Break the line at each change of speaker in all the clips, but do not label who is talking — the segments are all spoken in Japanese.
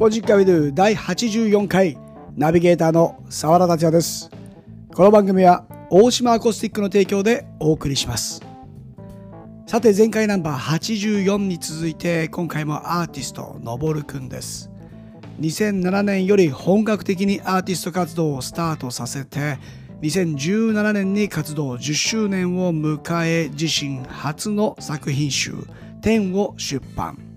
ポジックアビドゥ第84回ナビゲーターの沢田達也です。この番組は大島アコースティックの提供でお送りします。さて前回ナンバー84に続いて今回もアーティストのぼるくんです。2007年より本格的にアーティスト活動をスタートさせて2017年に活動10周年を迎え自身初の作品集「天」を出版。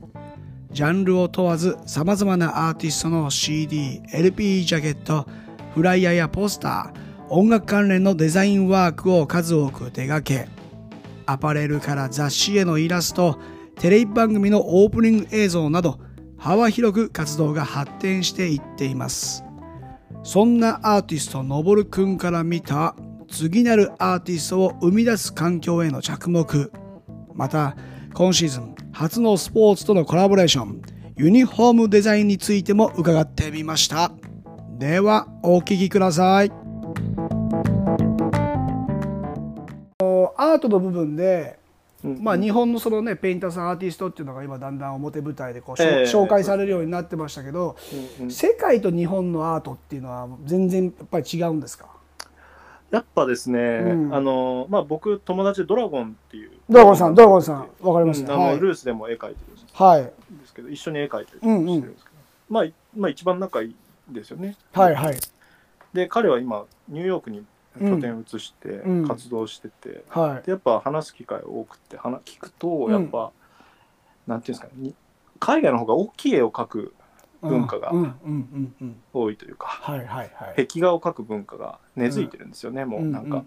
ジャンルを問わず様々なアーティストの CD、LP ジャケット、フライヤーやポスター、音楽関連のデザインワークを数多く手掛け、アパレルから雑誌へのイラスト、テレビ番組のオープニング映像など、幅広く活動が発展していっています。そんなアーティストのぼるくんから見た次なるアーティストを生み出す環境への着目、また今シーズン初のスポーツとのコラボレーション、ユニフォームデザインについても伺ってみました。では、お聞きください。アートの部分で、まあ、日本のそのねペインターさんアーティストっていうのが今だんだん表舞台でこう、えー、紹介されるようになってましたけど、うんうん、世界と日本のアートっていうのは全然やっぱり違うんですか？
やっぱですね、うん、あのまあ僕友達ドラゴンっていう。
ドラゴンさんドラゴンさんわかりました、
うん、あの、はい、ルースでも絵描いてるんですけど、はい、一緒に絵描いてるしてるんですけど、まあまあ一番仲いいですよね。
はいはい。
で彼は今ニューヨークに拠点移して活動してて、うんはい、でやっぱ話す機会多くて話聞くとやっぱ、なんていうんですかね海外の方が大きい絵を描く文化が多いというか壁画を描く文化が根付いてるんですよね、もうなんか、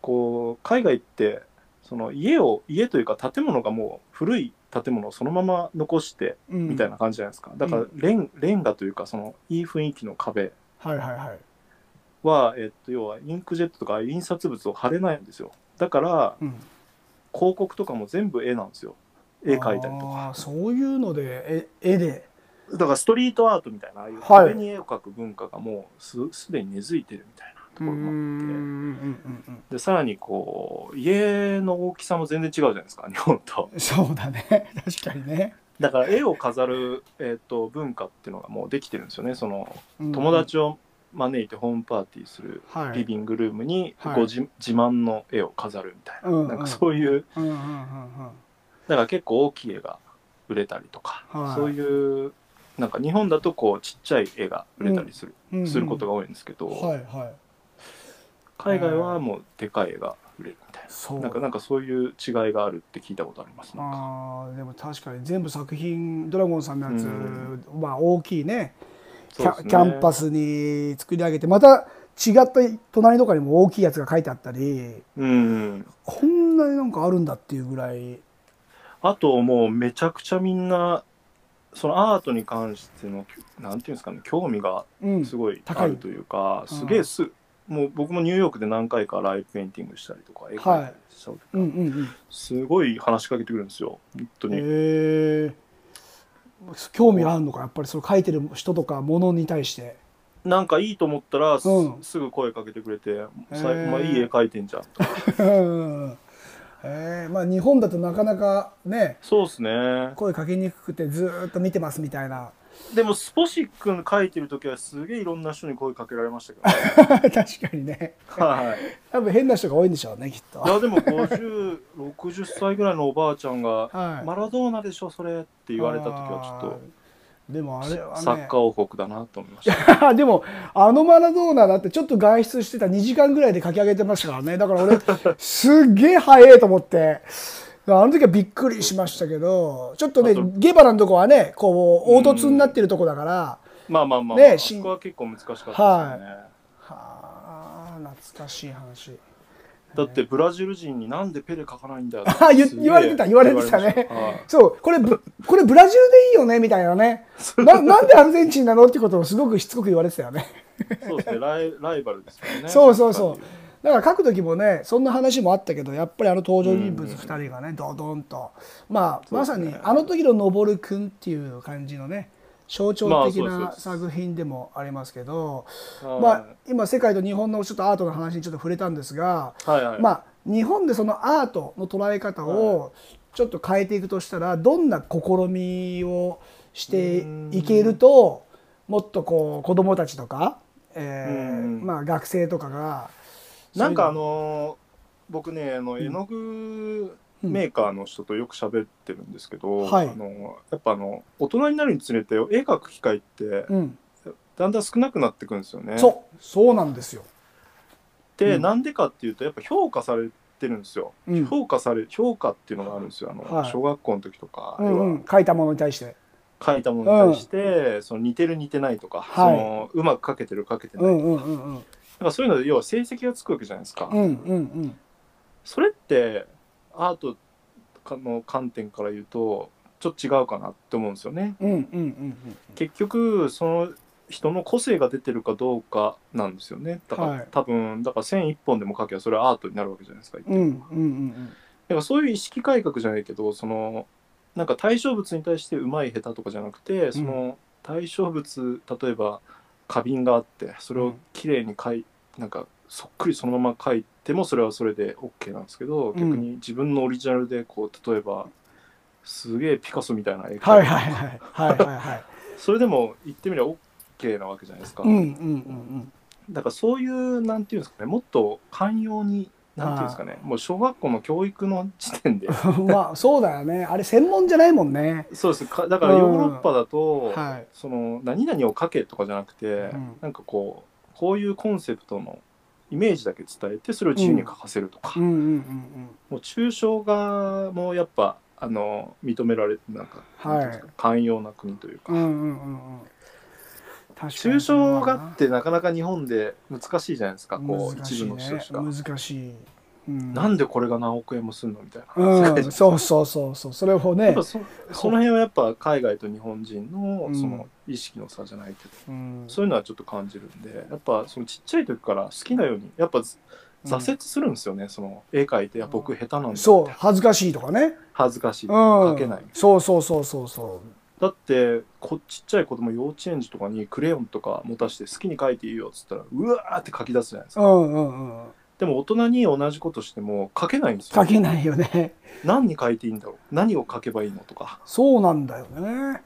こう海外ってその家を家というか建物がもう古い建物をそのまま残してみたいな感じじゃないですか、だからレンレンガというかそのいい雰囲気の壁は、えっと、要はインクジェットとか印刷物を貼れないんですよ。だから、広告とかも全部絵なんですよ。絵描いたりとか。
そういうので絵で
だからストリートアートみたいなああいう壁に絵を描く文化がもうすすでに根付いてるみたいなところもあって。でさらにこう家の大きさも全然違うじゃないですか 日本と。
そうだね。確かにね。
だから絵を飾る、えーと、文化っていうのがもうできてるんですよね。その、友達を招いてホームパーティーするリビングルームにご、はい、自慢の絵を飾るみたいな、うんうん、なんかそういう,、だから結構大きい絵が売れたりとか、はい、そういうなんか日本だとこうちっちゃい絵が売れたりするうん、することが多いんですけど、はいはい、海外はもうでかい絵が売れるみたいな。なんかなんかそういう違いがあるって聞いたことあります
あでも確かに全部作品ドラゴンさんのやつ、うん、まあ大きいね。キャね、キャンパスに作り上げてまた違った隣とかにも大きいやつが書いてあったり、うん、こんなになんかあるんだっていうぐらい。
あともうめちゃくちゃみんなそのアートに関してのなんていうんですかね興味がすごいあるというか、うん、すげえすもう僕もニューヨークで何回かライブペインティングしたりとか絵描いたりしたりとか、うんうんうん、すごい話しかけてくるんですよ本当に。へ
興味があるのかやっぱりその描いてる人とかものに対して。
なんかいいと思ったらすうん、すぐ声かけてくれて「まあ、いい絵描いてんじゃん」とか。
えー、まあ日本だとなかなかね
そうですね。
声かけにくくてずっと見てますみたいな。
でもスポシック書いてる時はすげえいろんな人に声かけられましたけ
ど、ね、確かにね。はい多分変な人が多いんでしょうねきっと。
いやでも5060歳ぐらいのおばあちゃんが「はい、マラドーナでしょそれ」って言われた時はちょっと
でもあれは、ね、
サッカー王国だなと思いました。
でもあのマラドーナだってちょっと外出してた2時間ぐらいで書き上げてましたからね。だから俺すっげえ早いと思って。あの時はびっくりしましたけどちょっとねゲバラのとこはねこう凹凸になってるとこだから、
まあまあまあ、ね、そこは結構難しかったですね、はい、は
あ懐かしい話
だってブラジル人になんでペレ書かないんだよ。
あ言言われてた言われてたね、そうこれこれブラジルでいいよねみたいなね。ななんでアルゼンチンなのってことをすごくしつこく言われてたよね。
そうですね。ライライバルですよね。
そうそうそう。だから書く時もねそんな話もあったけどやっぱりあの登場人物2人がねドドンと。まあまさにあの時の登君っていう感じのね象徴的な作品でもありますけど、まあ、今世界と日本のちょっとアートの話にちょっと触れたんですが、はいはい、まあ、日本でそのアートの捉え方をちょっと変えていくとしたらどんな試みをしていけるともっとこう子供たちとか、えーまあ、学生とかが
なんかあのー、僕ねあの絵の具メーカーの人とよく喋ってるんですけど、はい、あのやっぱあの大人になるにつれて絵描く機会って、うん、だんだん少なくなってくるんですよね。
そう。そうなんですよ。
で、な、うん。でかっていうとやっぱ評価されてるんですよ、うん、評価され評価っていうのがあるんですよ。あの、はい、小学校の時とか、
うんうん、書いたものに対して。
書いたものに対して、その似てる似てないとか、はい、そのうまく書けてる書けてないとか、うんうんうんうん、なんかそういうので要は成績がつくわけじゃないですか。うんうんうん、それってアートの観点から言うとちょっと違うかなって思うんですよね。うんうんうんうん、結局その人の個性が出てるかどうかなんですよね。だから、はい、多分だから線一本でも描けばそれはアートになるわけじゃないですか、うんうんうん、だからそういう意識改革じゃないけどそのなんか対象物に対してうまい下手とかじゃなくてその対象物例えば花瓶があってそれをきれいに描いなんかそっくりそのまま描いてもそれはそれで OK なんですけど、逆に自分のオリジナルでこう例えばすげえピカソみたいな絵はいはいはいはい。はいはい、それでも言ってみれば OK なわけじゃないですか。うんうんうんうん、だからそういうなんていうんですかねもっと寛容になんていうんですかねもう小学校の教育の時点で。
まあそうだよね。あれ専門じゃないもんね。
そうです。かだからヨーロッパだと、うん。はい、その何々を書けとかじゃなくて、うん、なんかこうこういうコンセプトのイメージだけ伝えてそれを自由に書かせるとか、もう抽象画もやっぱあの認められなんか、はい、寛容な国というか、うんうんうんうん。抽象画ってなかなか日本で難しいじゃないですかこう一部の人しか
難しい、
うん、なんでこれが何億円もするのみたい
な、うん、そうそうそうそう。それをね
そその辺はやっぱ海外と日本人のその意識の差じゃないけど、うん、そういうのはちょっと感じるんでやっぱそのちっちゃい時から好きなようにやっぱ挫折するんですよね、その絵描いて「いや僕下手なんだ」
そう恥ずかしいとかね。
恥ずかしい、描けない。
そうそうそうそうそう。
だってこちっちゃい子供幼稚園児とかにクレヨンとか持たして好きに描いていいよっつったらうわーって書き出すじゃないですか、うんうんうん、でも大人に同じことしても書けないんです
よ。書けないよね。
何に書いていいんだろう。何を書けばいいのとか。
そうなんだよね。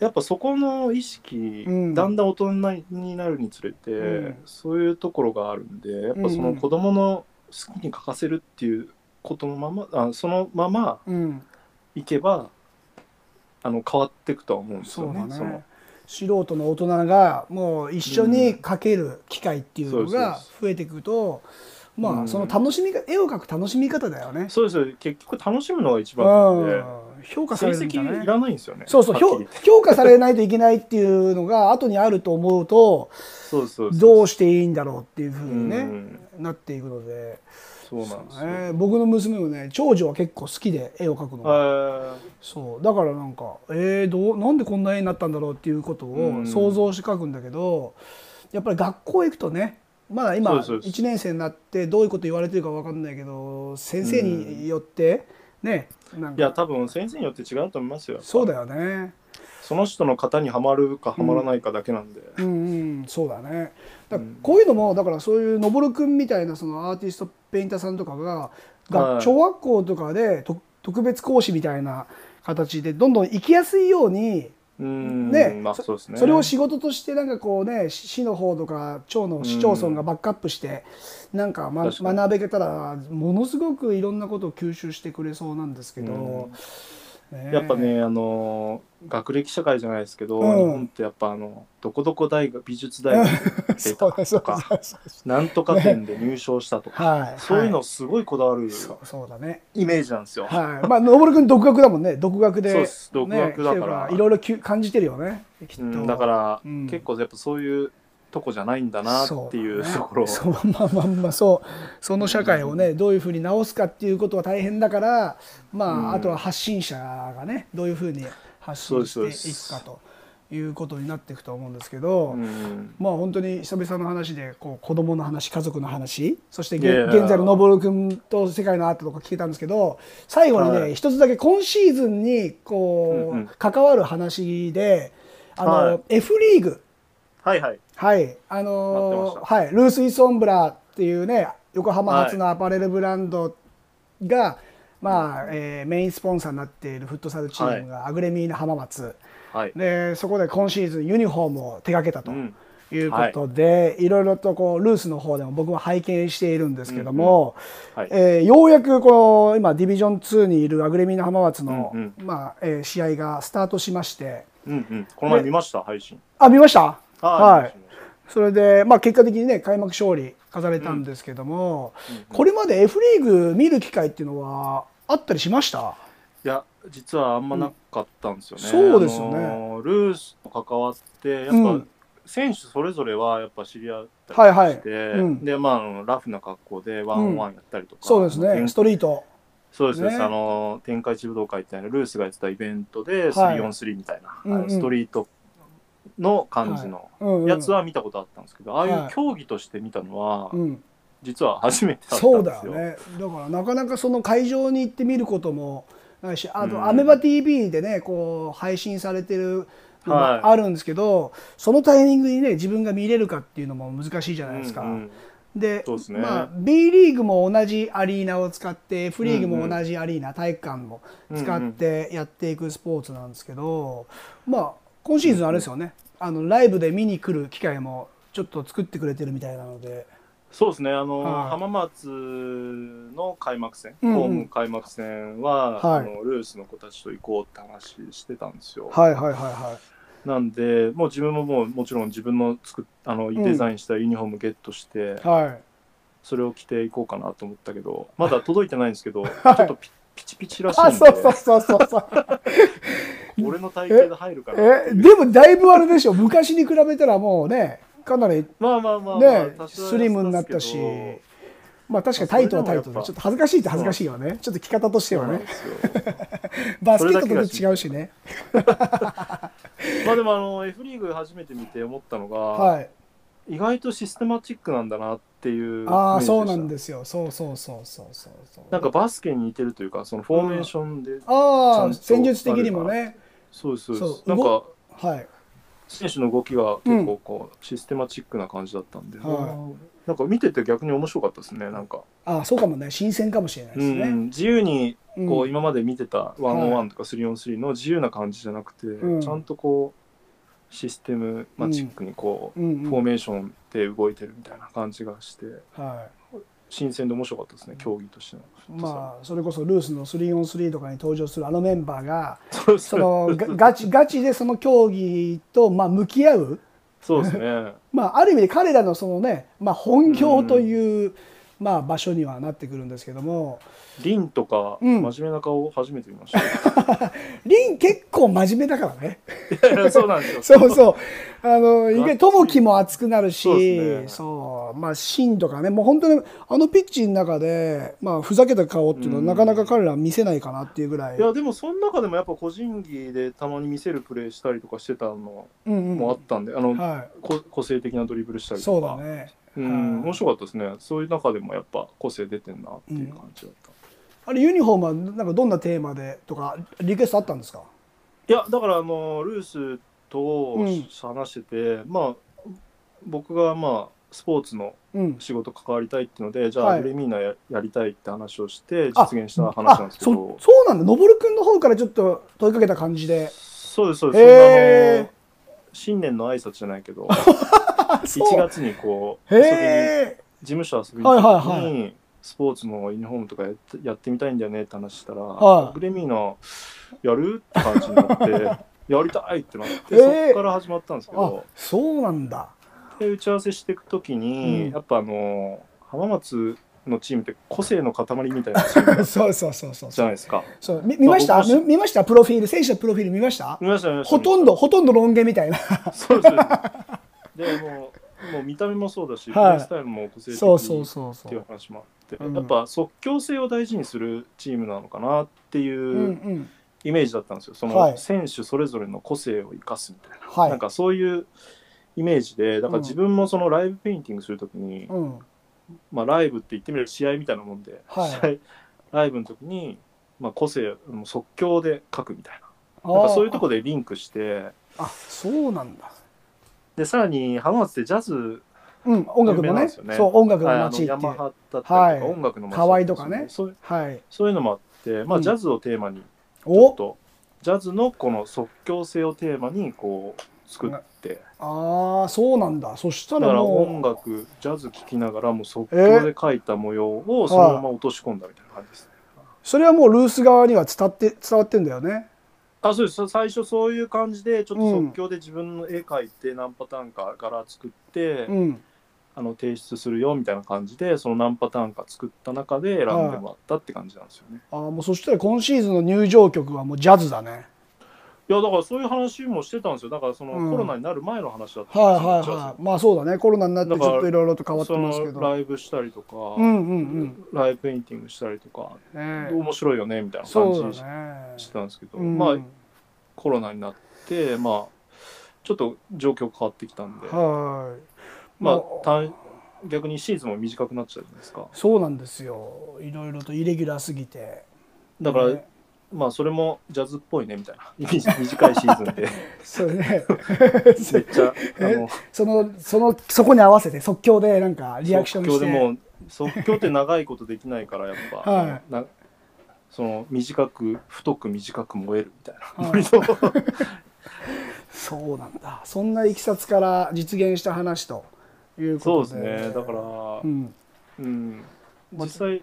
やっぱそこの意識、うん、だんだん大人になるにつれて、うん、そういうところがあるんでやっぱその子供の好きに書かせるっていうことのままあそのままいけば、あの変わっていくとは思うんですよね。そね
素人の大人がもう一緒に描ける機会っていうのが増えていくと、まあその楽しみ絵を描く楽しみ方だよね。
そうです結局楽しむのが一番で。
評価される
んじゃないいらないんですよね。
そうそう。評評価されないといけないっていうのが後にあると思うとどうしていいんだろうっていうふうにねなっていくので。
そうなんです
ね僕の娘もね長女は結構好きで絵を描くのが。そう。だからなんかえー、どうなんでこんな絵になったんだろうっていうことを想像して描くんだけど、やっぱり学校行くとねまだ今1年生になってどういうこと言われてるか分かんないけど先生によってね、
いや多分先生によって違うと思いますよ。
そうだよね。
その人の型にはまるかはまらないかだけなんで、
うん、うん。うんそうだね。だこういうのもだからそういうのぼるくんみたいなそのアーティストペインターさんとかが、はい、小学校とかで特別講師みたいな形でどんどん行きやすいように
ねまあそね、
それを仕事としてなんかこうね市の方とか町の市町村がバックアップしてなんか、ま、学べたらものすごくいろんなことを吸収してくれそうなんですけど。
やっぱねあの学歴社会じゃないですけど、うん、日本ってやっぱあのどこどこ大学美術大学出たとかなんとか展で入賞したとか、ね、そういうのすごいこだわる、
そうだね。
イメージなんですよ。
はい、まあのぼるくん独学だもんね。独学で、
ね、独学だから。
いろいろ感じてるよね。
きっと、うん、だから、うん、結構やっぱそういうとこじゃないんだなっていうところ。
そう、ね、まあまあまあそうその社会をねどういうふうに直すかっていうことは大変だからまあ、うん、あとは発信者がねどういうふうに発信していくかと。いうことになっていくと思うんですけど、うん、まあ本当に久々の話でこう子供の話家族の話そして現在ののぼる君と世界のアートとか聞けたんですけど最後にね、はい、一つだけ今シーズンにこう、うんうん、関わる話であの、はい、F リーグ
はいはい。
はい、あのー、はい、ルース・イ・ソンブラっていうね横浜発のアパレルブランドが、はい、まあ、えー、メインスポンサーになっているフットサルチームが、アグレミーナ浜松。はい、でそこで今シーズンユニフォームを手掛けたと。いうことで、はい、いろいろとこうルースの方でも僕も拝見しているんですけども、うんうんはい、えー、ようやくこう今ディビジョン2にいるアグレミナ浜松の、うんうん、まあえー、試合がスタートしまして、
うんうん、この前見ました配信。
あ見ました？はい。それで、まあ、結果的にね開幕勝利飾れたんですけども、これまで F リーグ見る機会っていうのはあったりしました？
いや実はあんまなかったんですよね、
そうですよね。
ルースと関わってやっぱ、選手それぞれはやっぱ知り合ったりして、はいはい。うん、でまあラフな格好でワンオンワンやったりとか、
うん、そうですね。ストリート。
そうですね、あの天下一武道会みたいなルースがやってたイベントで 3on3 みたいな、はい、ストリートの感じのやつは見たことあったんですけど、ああいう競技として見たのは、実は初めてだったんですよ、そうだよね。
だからなかなかその会場に行ってみることもないしあと、アメバ TV でねこう配信されてるのもあるんですけど、はい、そのタイミングにね自分が見れるかっていうのも難しいじゃないですか。うんうん。で、ね、まあ、B リーグも同じアリーナを使って F リーグも同じアリーナ、うんうん、体育館も使ってやっていくスポーツなんですけど、うんうん、まあ今シーズンあれですよね、あのライブで見に来る機会もちょっと作ってくれてるみたいなので。
そうですね。あの、はい、浜松の開幕戦、うんうん、ホーム開幕戦は、はい、あのルースの子たちと行こうって話してたんですよ。
はいはいはいはい。
なんでもう自分ももうもちろん自分の作あのデザインしたユニフォームゲットして、はい、それを着ていこうかなと思ったけどまだ届いてないんですけど、ちょっとピピチピチらしいんで。
そうそうそうそう
俺の体型で入るか
ら。えでもだいぶあれでしょ。昔に比べたらもうねかなり
まあまあまあ、
ね、スリムになったし。まあ確かにタイトはタイトでちょっと恥ずかしいって恥ずかしいよね。ちょっと着方としてはね。バスケットと違うしね。
まあでもあの F リーグ初めて見て思ったのが、はい、意外とシステマチックなんだなっていう
ああそうなんですよそうそうそうそうそうそう
なんかバスケに似てるというかそのフォーメーションで、うん、
ああ戦術的にもね
そうですそうです。なんかはい。選手の動きが結構こう、うん、システマチックな感じだったんで、はい、なんか見てて逆に面白かったですねなんか。
ああそうかもね。新鮮かもしれないですね、うん、
自由にこう、今まで見てた 1on1 とか 3on3 の自由な感じじゃなくて、はい、ちゃんとこうシステムマチックにこう、フォーメーションで動いてるみたいな感じがして、はい、新鮮で面白かったですね競技としての。
まあそれこそルースの 3on3 とかに登場するあのメンバーがそのガチガチでその競技とまあ向き合う。
そうですね。
まあある意味で彼らのそのね、まあ、本業という、うんまあ、場所にはなってくるんですけども。
リンとか真面目な顔初めて見ました、
リン結構真面目だからね。
そうなんですよ。
そうそう。あの意外ともきも熱くなるしそう、ね。まあシンとかね。もう本当にあのピッチの中で、まあ、ふざけた顔っていうのはなかなか彼ら見せないかなっていうぐらい、
いやでもその中でもやっぱ個人技でたまに見せるプレーしたりとかしてたのもあったんで、うんうん、あの、はい、個性的なドリブルしたりと
か。そうだね
うん、面白かったですね。そういう中でもやっぱ個性出てんなっていう感じだった、
うん、あれユニフォームはなんかどんなテーマでとかリクエストあったんですか？
いやだからあのルースと話してて、うん、まあ僕がまあスポーツの仕事関わりたいっていうので、うん、じゃあ、グレミーナややりたいって話をして実現した話なんですけど。
そうなんだ。のぼるくんの方からちょっと問いかけた感じで。
そうですそうです。新年の挨拶じゃないけど 1月にこう遊びに事務所遊びに行った時に、スポーツのユニフォームとかやってやってみたいんだよねって話したら、はい、グレミーナやるって感じになって やりたいってなって、そこから始まったんですけど。
そうなんだ。
で打ち合わせしていく時に、うん、やっぱあの浜松のチームって個性の塊みたいなチーム
そうそうそうそう。
じゃないですか。
そう見見ました、まあ、見ました？プロフィール選手のプロフィール見ました？
見ました
ほとんどほとんどロン毛みたいな。
そうですでももう見た目もそうだし、はい、プレースタイルも個性的っていう話もあって、やっぱ即興性を大事にするチームなのかなっていうイメージだったんですよ。その選手それぞれの個性を生かすみたいな、はい、なんかそういうイメージでだから自分もそのライブペインティングするときに、うん、まあ、ライブって言ってみれば試合みたいなもんで、はい、試合ライブの時に、まあ、個性即興で書くみたいな。なんかそういうとこでリンクして
あそうなんだ
でさらに浜松ってジャズ
うん、音楽のね、ね、そう音楽の街っていう、
ヤマハだったりとか、はい、音楽の
街、ハワイとかね。
そう,、はい、そういうのもあって、まあ、ジャズをテーマにちょっとジャズのこの即興性をテーマにこう作って。
ああそうなんだ。そしたら
だから音楽ジャズ聴きながらもう即興で描いた模様をそのまま落とし込んだみたいな感じですね、
それはもうルース側には伝って伝わってんだよね
あそうです最初そういう感じでちょっと即興で自分の絵描いて何パターンか柄作って、うん、あの提出するよみたいな感じでその何パターンか作った中で選んでもらったって感じなんですよね。
あもうそしたら今シーズンの入場曲はもうジャズだね。
いやだからそういう話もしてたんですよ。だからその、コロナになる前の話だった
はいはいはい。まあそうだね。コロナになってちょっといろいろと変わってますけど。
ライブしたりとか、うんうんうん、ライブペインティングしたりとか、ね、面白いよねみたいな感じしてたんですけど、ね、まあコロナになってまあちょっと状況変わってきたんで。はい。まあ、逆にシーズンも短くなっちゃうじゃないですか。
そうなんですよ。いろいろとイレギュラーすぎて。
だから、ね、まあそれもジャズっぽいねみたいな。短いシーズンで。
そうね。めっちゃあのそのそのそこに合わせて即興でなんかリアクションして。即興でも
即興って長いことできないからやっぱ、はい、なその短く太く短く燃えるみたいな、はい、
そうなんだ。そんないきさつから実現した話ということ
で。そうですね。だから、うん、うん、実際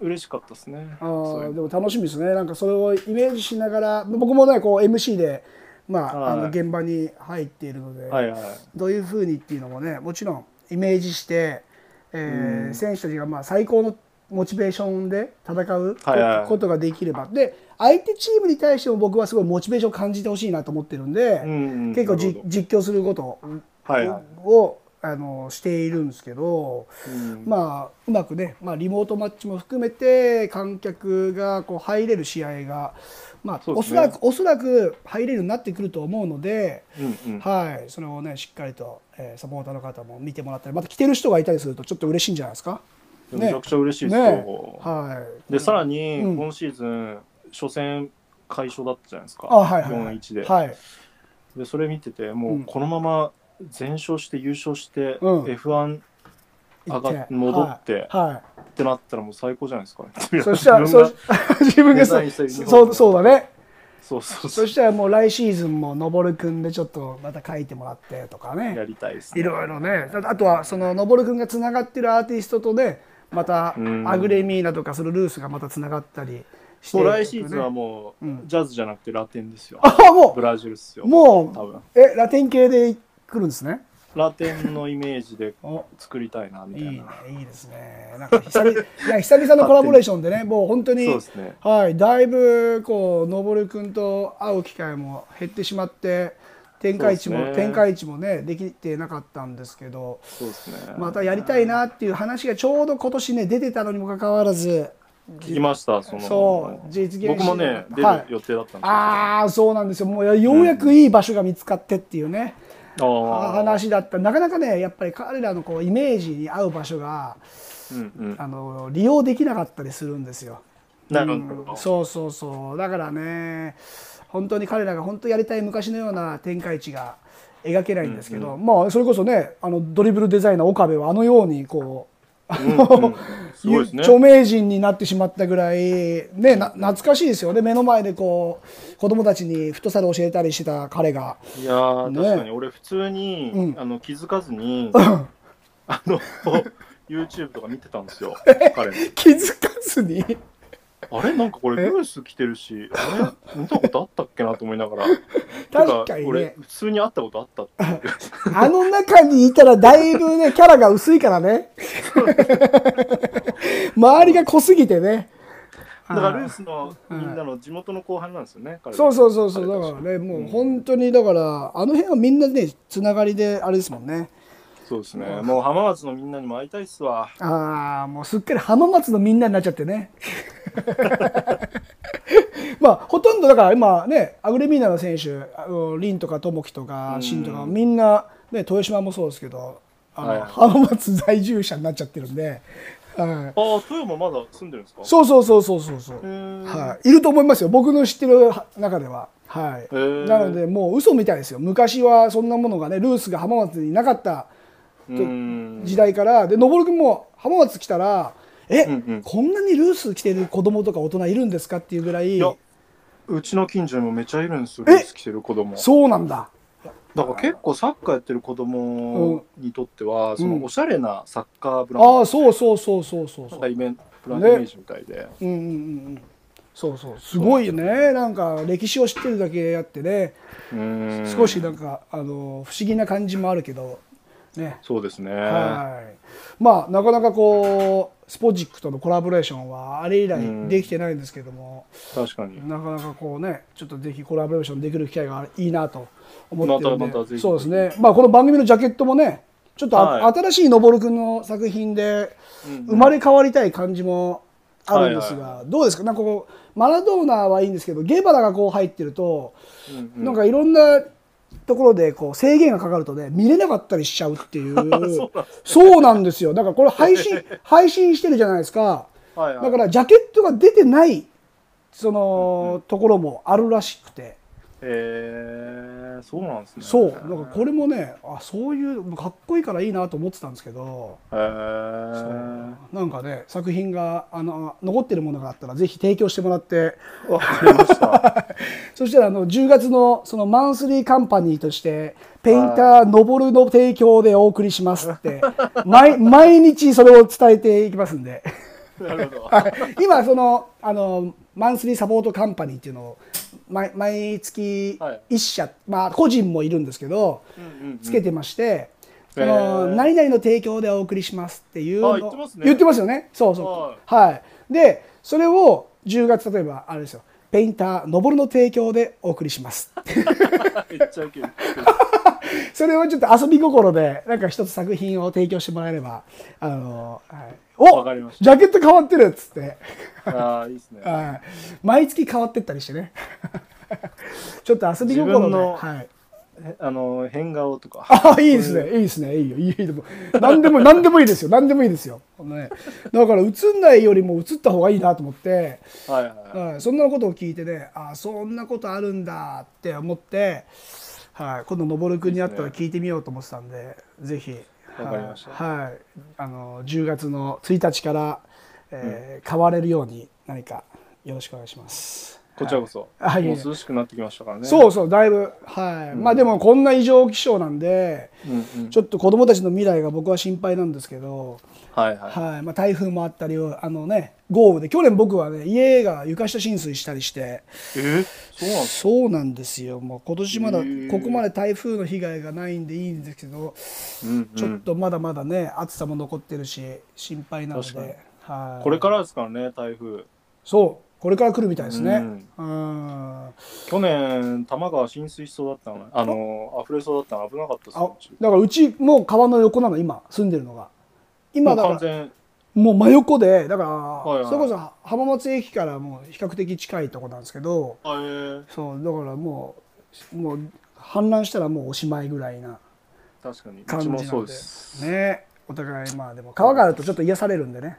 嬉しかったですね。
ああでも楽しみですね。なんかそれをイメージしながら僕もねこう MC でまあ、はい、あの現場に入っているので、はいはい、どういうふうにっていうのもねもちろんイメージして、えー、うん、選手たちがまあ最高のモチベーションで戦うことができれば、はいはい、で相手チームに対しても僕はすごいモチベーションを感じてほしいなと思ってるんで、うんうん、結構実況することを、はいはい、あのしているんですけど、うん、まあうまくね、まあ、リモートマッチも含めて観客がこう入れる試合が、まあ、ね、おそらくおそらく入れるようになってくると思うので、うんうん、はい、それをねしっかりと、えー、サポーターの方も見てもらったりまた来てる人がいたりするとちょっと嬉しいんじゃないですか？
ね、めちゃくちゃ嬉しいですよ。ね、はい、でさらに、今シーズン初戦快勝だったじゃないですか、はいはい、4-1で。はい。でそれ見ててもうこのまま全勝して優勝して、うん、F1 上が戻って、はい。はい、ってなったらもう最高じゃないですか、
そしたら 自分がそうそうだね。そうそうそしたらもう来シーズンものぼるくんでちょっとまた書いてもらってとかね。
やりたいです
ね。いろいろね。あとはそののぼるくんがつながってるアーティストとねまたアグレミーナとかそのルースがまたつながったり
して、ね、来シーズンはもう、ジャズじゃなくてラテンですよ。
あもう
ブラジルっすよ。
もう多分。えラテン系で来るんですね。
ラテンのイメージで 作りたいなみたいな。いいね、
いいですね。なんか久々 いや久々のコラボレーションでね、もう本当に、ね、はい、だいぶこうのぼるくんと会う機会も減ってしまって、展開地も、ね、展開地もねできてなかったんですけど、そうですね。またやりたいなっていう話がちょうど今年ね出てたのにもかかわらず。
聞きましたその。
そう実現
僕もね出る予定だったんですよ、はい、
ああそうなんですよ。もうようやくいい場所が見つかってっていうね、うん話だった。なかなかねやっぱり彼らのこうイメージに合う場所が、うんうん、あの利用できなかったりするんですよ。なるほど、うん、そうそうそう。だからね本当に彼らが本当やりたい昔のような展開値が描けないんですけど、うんうん、まあそれこそねあのドリブルデザイナー岡部はあのようにこうあの、うん。うんね、著名人になってしまったぐらい、ね、な懐かしいですよね。目の前でこう子供たちにフットサル教えたりしてた彼が。
いや、ね、確かに。俺普通に、うん、あの気づかずにあの YouTube とか見てたんですよ。彼
気づかずに？
あれ？なんかこれルース着てるし、あれ？見たことあったっけなと思いながら。
確かにね。俺、
普通に会ったことあったって
あの中にいたらだいぶね、キャラが薄いからね。周りが濃すぎてね。
だからルースのみんなの地元の後輩なんですよね。
そうそうそうそう。だからね、もう本当にだから、あの辺はみんなね、つながりであれですもんね。
そうですね。もう浜松のみんなにも会いたいっすわ。
ああ、もうすっかり浜松のみんなになっちゃってね。まあ、ほとんどだから今ね、アグレミーナの選手、リンとか友樹とかシンとか、みんな、ね、豊島もそうですけど、あの、はい、浜松在住者になっちゃってるんで、
はい、ああ、富山まだ住んでるんですか？
そうそうそうそうそうそう。はい。いると思いますよ。僕の知ってる中では。はい。なので、もう嘘みたいですよ。昔はそんなものがね、ルースが浜松になかった時代から。で登君も浜松来たらえ、うんうん、こんなにルース着てる子供とか大人いるんですかっていうぐらい。
うちの近所にもめちゃいるんですよレース来てる子供。
そうなんだ。
だから結構サッカーやってる子供にとっては、うん、そのおしゃれなサッカーブランド、
ああそうそうそうそうそう。
なんかイベントブランドイメージみたいで、ね、
うんうんうんそうそうすごいよね。なんか歴史を知ってるだけあってね。少しなんかあの不思議な感じもあるけどね。
そうですね。
はい。まあなかなかこうスポジックとのコラボレーションはあれ以来できてないんですけども、
確かに。
なかなかこうねちょっとぜひコラボレーションできる機会がいいなと思ってるんで、またまたそうですね。まあこの番組のジャケットもねちょっと、はい、新しいのぼるくんの作品で生まれ変わりたい感じもあるんですが、どうですか？なんかこうマラドーナはいいんですけどゲバラがこう入ってると、うんうん、なんかいろんなところでこう制限がかかるとね見れなかったりしちゃうっていう。そうなんですよ。だからこれ配信 配信してるじゃないですか、はいはい、だからジャケットが出てないその、ところもあるらしくて
へえそうなんですね。
そうなんかこれもねあそういうかっこいいからいいなと思ってたんですけどへえなんかね作品があの残ってるものがあったらぜひ提供してもらって。
わかりました。
そしたらあの10月のそのマンスリーカンパニーとしてペインターのぼるの提供でお送りしますって毎毎日それを伝えていきますんで。今そのあのマンスリーサポートカンパニーっていうのを毎毎月1社、はい、まあ個人もいるんですけど、つけてまして、その何々の提供でお送りしますっていうの言ってます、ね、言ってますよね。そうそう。はい、でそれを10月例えばあれですよ。ペインターのぼるの提供でお送りします。それをちょっと遊び心でなんか一つ作品を提供してもらえればあの、はい、おジャケット変わってるっつって。
ああいいですね、は
い、毎月変わってったりしてね。ちょっと遊び心で、はい、
あの変顔とか。
ああいいですね。いいですね。いいよ。いいでも何でも何でもいいですよ。何でもいいですよ、ね、だから映んないよりも映った方がいいなと思って、はいはいはい、そんなことを聞いてねあそんなことあるんだって思って、はい、今度のぼるくんに会ったら聞いてみようと思ってたんで、ぜひ
わかりました。
はい。あの10月の1日から、えー、うん、変われるように何かよろしくお願いします。
こちらこそ、はい、もう涼しくなってきましたからね。
そうそう、だいぶ、はい。うん、まあでもこんな異常気象なんで、うんうん、ちょっと子供たちの未来が僕は心配なんですけど、はいはい。はい。まあ台風もあったり、あのね、豪雨で、去年僕はね、家が床下浸水したりして、
えそうなん
そうなんですよ。もう今年まだここまで台風の被害がないんでいいんですけど、うんうん、ちょっとまだまだね、暑さも残ってるし、心配なので。
はい。これからですからね、台風。
そう。これから来るみたいですね。
うん、去年多摩川浸水しそうだったのあの溢れそうだったの危なかったです
だからうちもう川の横なの今住んでるのが。今だからもう真横でだから、はいはい、それこそ浜松駅からもう比較的近いとこなんですけど、そうだからもうもう氾濫したらもうおしまいぐらいな
感じなん
で。ね。お互いまあでも川があるとちょっと癒されるんでね。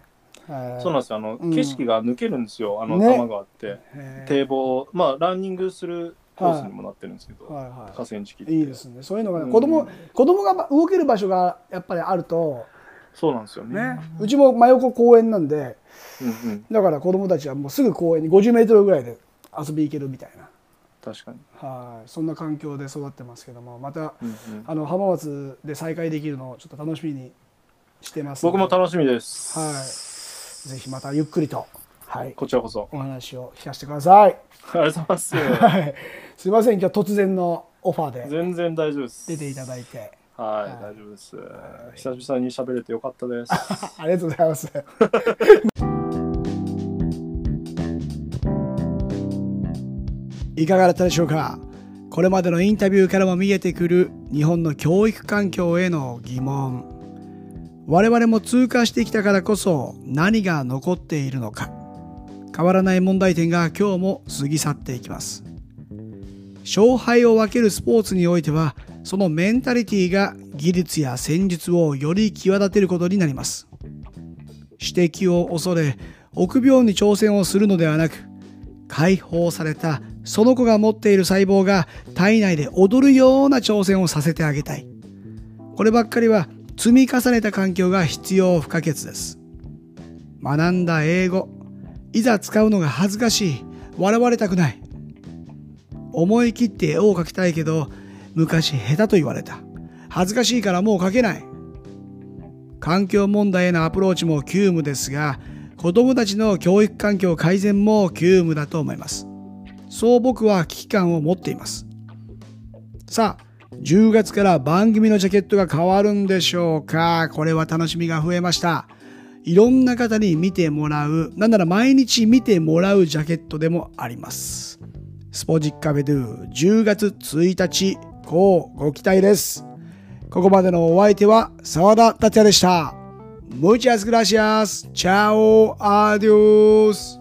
そうなんですよ。あの、うん、景色が抜けるんですよ。あの多摩川って、ね、堤防。まあランニングするコースにもなってるんですけど、はい。はいはい、河川敷
いいですね。そういうのが、ね、うん、子供子供が動ける場所がやっぱりあると。
そうなんですよ。ね、
ね、うちも真横公園なんで、うんうん、だから子供たちはもうすぐ公園に50メートルぐらいで遊び行けるみたいな。
確かに。
はい。そんな環境で育ってますけども。また、うんうん、あの浜松で再会できるのをちょっと楽しみにしてます。
僕も楽しみです。
はいぜひまたゆっくりと、
はい、こちらこそ
お話を聞かせてください。あ
りがとうございます。
はい、すみません、今日突然のオファーで
全然大丈夫です。
出ていただいて。
はい、大丈夫です。久々に喋れてよかったです。
ありがとうございます。いかがだったでしょうか？これまでのインタビューからも見えてくる日本の教育環境への疑問。我々も通過してきたからこそ何が残っているのか。変わらない問題点が今日も過ぎ去っていきます。勝敗を分けるスポーツにおいてはそのメンタリティが技術や戦術をより際立てることになります。指摘を恐れ臆病に挑戦をするのではなく解放されたその子が持っている細胞が体内で踊るような挑戦をさせてあげたい。こればっかりは積み重ねた環境が必要不可欠です。学んだ英語、いざ使うのが恥ずかしい、笑われたくない。思い切って絵を描きたいけど、昔下手と言われた。恥ずかしいからもう描けない。環境問題へのアプローチも急務ですが、子供たちの教育環境改善も急務だと思います。そう僕は危機感を持っています。さあ、10月から番組のジャケットが変わるんでしょうかこれは楽しみが増えました。いろんな方に見てもらう、なんなら毎日見てもらうジャケットでもあります。スポジッカベドゥ10月1日、こうご期待です。ここまでのお相手は沢田達也でした。Muchas gracias. Chao. Adios.